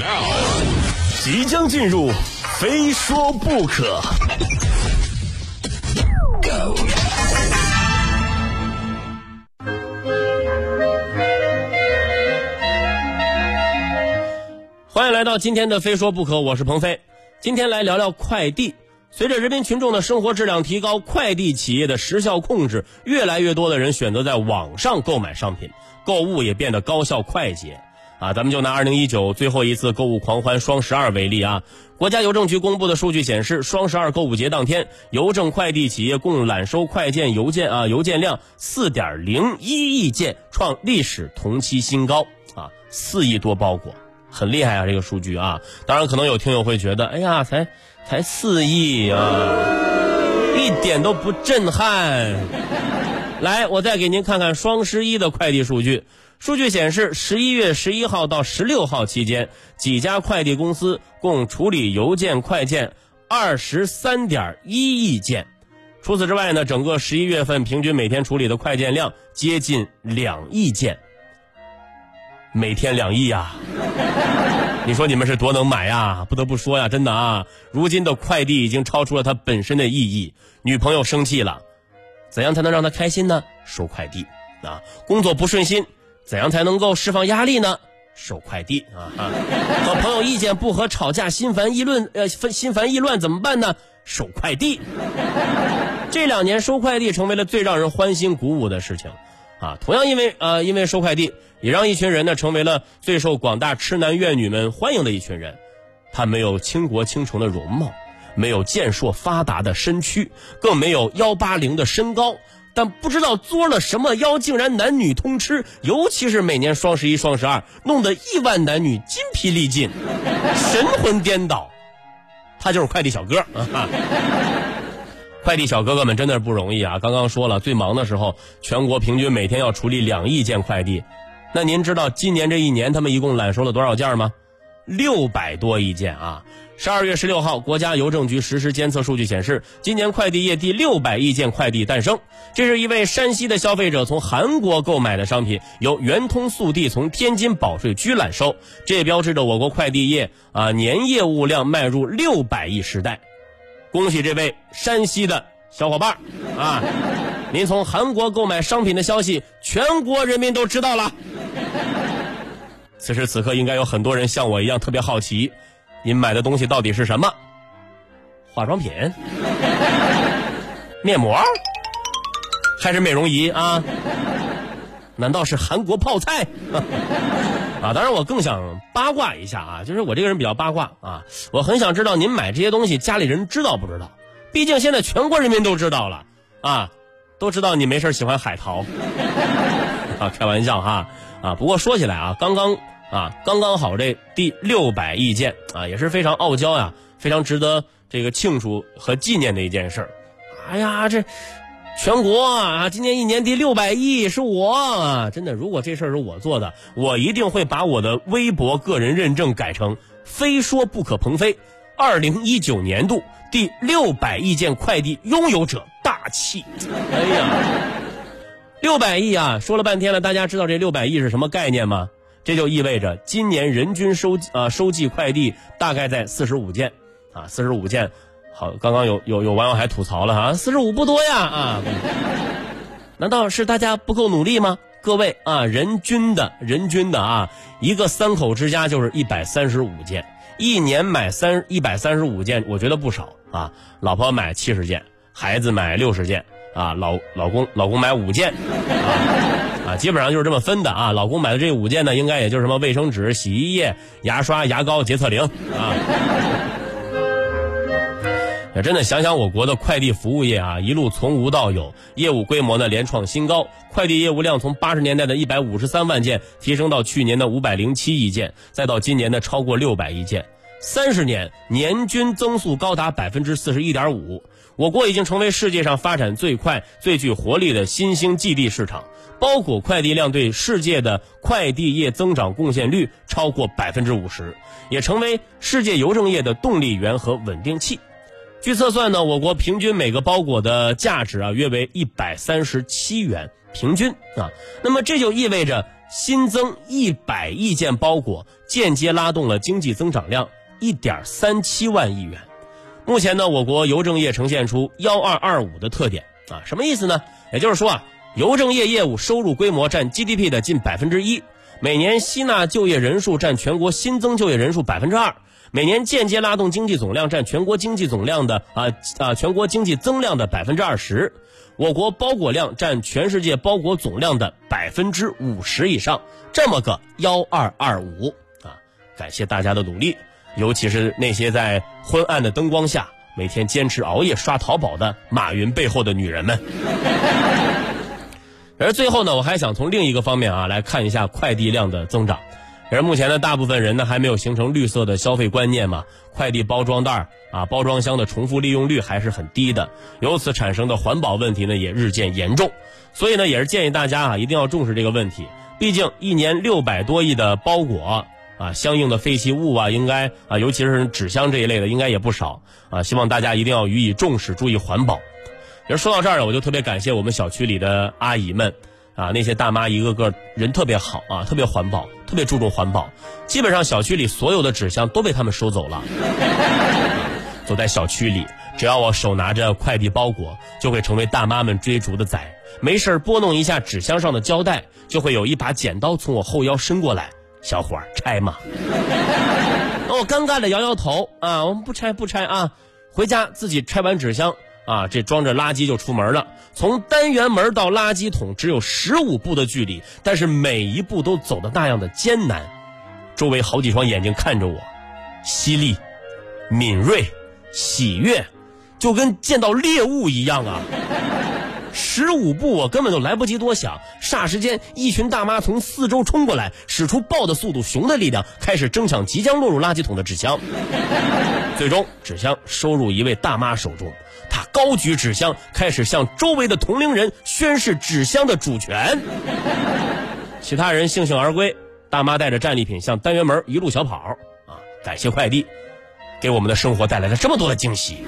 Now，即将进入，非说不可。欢迎来到今天的《非说不可》，我是鹏飞。今天来聊聊快递。随着人民群众的生活质量提高，快递企业的时效控制，越来越多的人选择在网上购买商品，购物也变得高效快捷。啊，咱们就拿二零一九最后一次购物狂欢双十二为例啊。国家邮政局公布的数据显示，双十二购物节当天，邮政快递企业共揽收快件邮件啊邮件量四点零一亿件，创历史同期新高啊，四亿多包裹，很厉害啊这个数据啊。当然，可能有听友会觉得，哎呀，才才四亿啊，一点都不震撼。来，我再给您看看双十一的快递数据。数据显示，十一月十一号到十六号期间，几家快递公司共处理邮件快件二十三点一亿件。除此之外呢，整个十一月份平均每天处理的快件量接近两亿件。每天两亿呀！你说你们是多能买呀？不得不说呀，真的啊，如今的快递已经超出了它本身的意义。女朋友生气了，怎样才能让他开心呢？收快递啊！工作不顺心。怎样才能够释放压力呢？收快递啊！和朋友意见不合、吵架、心烦意乱，呃，心烦意乱怎么办呢？收快递。这两年收快递成为了最让人欢欣鼓舞的事情，啊，同样因为呃，因为收快递，也让一群人呢成为了最受广大痴男怨女们欢迎的一群人。他没有倾国倾城的容貌，没有健硕发达的身躯，更没有幺八零的身高。但不知道作了什么妖，竟然男女通吃，尤其是每年双十一、双十二，弄得亿万男女筋疲力尽、神魂颠倒。他就是快递小哥，快递小哥哥们真的是不容易啊！刚刚说了，最忙的时候，全国平均每天要处理两亿件快递。那您知道今年这一年他们一共揽收了多少件吗？六百多亿件啊！十二月十六号，国家邮政局实时监测数据显示，今年快递业第六百亿件快递诞生。这是一位山西的消费者从韩国购买的商品，由圆通速递从天津保税区揽收，这标志着我国快递业啊年业务量迈入六百亿时代。恭喜这位山西的小伙伴啊！您从韩国购买商品的消息，全国人民都知道了。此时此刻，应该有很多人像我一样特别好奇。您买的东西到底是什么？化妆品、面膜，还是美容仪啊？难道是韩国泡菜？啊，当然我更想八卦一下啊，就是我这个人比较八卦啊，我很想知道您买这些东西家里人知道不知道？毕竟现在全国人民都知道了啊，都知道你没事喜欢海淘 啊，开玩笑哈啊。不过说起来啊，刚刚。啊，刚刚好这第六百亿件啊，也是非常傲娇呀，非常值得这个庆祝和纪念的一件事儿。哎呀，这全国啊，今年一年第六百亿是我啊，真的，如果这事儿是我做的，我一定会把我的微博个人认证改成“非说不可”鹏飞，二零一九年度第六百亿件快递拥有者大气。哎呀，六百亿啊，说了半天了，大家知道这六百亿是什么概念吗？这就意味着今年人均收啊收寄快递大概在四十五件，啊四十五件，好，刚刚有有有网友还吐槽了哈，四十五不多呀啊，难道是大家不够努力吗？各位啊，人均的人均的啊，一个三口之家就是一百三十五件，一年买三一百三十五件，我觉得不少啊。老婆买七十件，孩子买六十件，啊老老公老公买五件。啊啊，基本上就是这么分的啊。老公买的这五件呢，应该也就是什么卫生纸、洗衣液、牙刷、牙膏、洁厕灵啊。真的想想我国的快递服务业啊，一路从无到有，业务规模呢连创新高，快递业务量从八十年代的一百五十三万件提升到去年的五百零七亿件，再到今年的超过六百亿件，三十年年均增速高达百分之四十一点五。我国已经成为世界上发展最快、最具活力的新兴基地市场，包裹快递量对世界的快递业增长贡献率超过百分之五十，也成为世界邮政业的动力源和稳定器。据测算呢，我国平均每个包裹的价值啊约为一百三十七元，平均啊。那么这就意味着新增一百亿件包裹，间接拉动了经济增长量一点三七万亿元。目前呢，我国邮政业呈现出幺二二五的特点啊，什么意思呢？也就是说啊，邮政业业务收入规模占 GDP 的近百分之一，每年吸纳就业人数占全国新增就业人数百分之二。每年间接拉动经济总量占全国经济总量的啊啊全国经济增量的百分之二十，我国包裹量占全世界包裹总量的百分之五十以上，这么个幺二二五啊！感谢大家的努力，尤其是那些在昏暗的灯光下每天坚持熬夜刷淘宝的马云背后的女人们。而最后呢，我还想从另一个方面啊来看一下快递量的增长。而目前的大部分人呢，还没有形成绿色的消费观念嘛，快递包装袋啊、包装箱的重复利用率还是很低的，由此产生的环保问题呢也日渐严重。所以呢，也是建议大家啊，一定要重视这个问题。毕竟一年六百多亿的包裹啊，相应的废弃物啊，应该啊，尤其是纸箱这一类的，应该也不少啊。希望大家一定要予以重视，注意环保。其实说到这儿呢，我就特别感谢我们小区里的阿姨们。啊，那些大妈一个个人特别好啊，特别环保，特别注重环保。基本上小区里所有的纸箱都被他们收走了。走在小区里，只要我手拿着快递包裹，就会成为大妈们追逐的仔。没事拨弄一下纸箱上的胶带，就会有一把剪刀从我后腰伸过来。小伙儿拆吗？那 我尴尬的摇摇头啊，我们不拆不拆啊，回家自己拆完纸箱。啊，这装着垃圾就出门了。从单元门到垃圾桶只有十五步的距离，但是每一步都走的那样的艰难。周围好几双眼睛看着我，犀利、敏锐、喜悦，就跟见到猎物一样啊！十五步我根本就来不及多想，霎时间一群大妈从四周冲过来，使出豹的速度、熊的力量，开始争抢即将落入垃圾桶的纸箱。最终，纸箱收入一位大妈手中。她高举纸箱，开始向周围的同龄人宣示纸箱的主权。其他人悻悻而归，大妈带着战利品向单元门一路小跑。啊，感谢快递，给我们的生活带来了这么多的惊喜。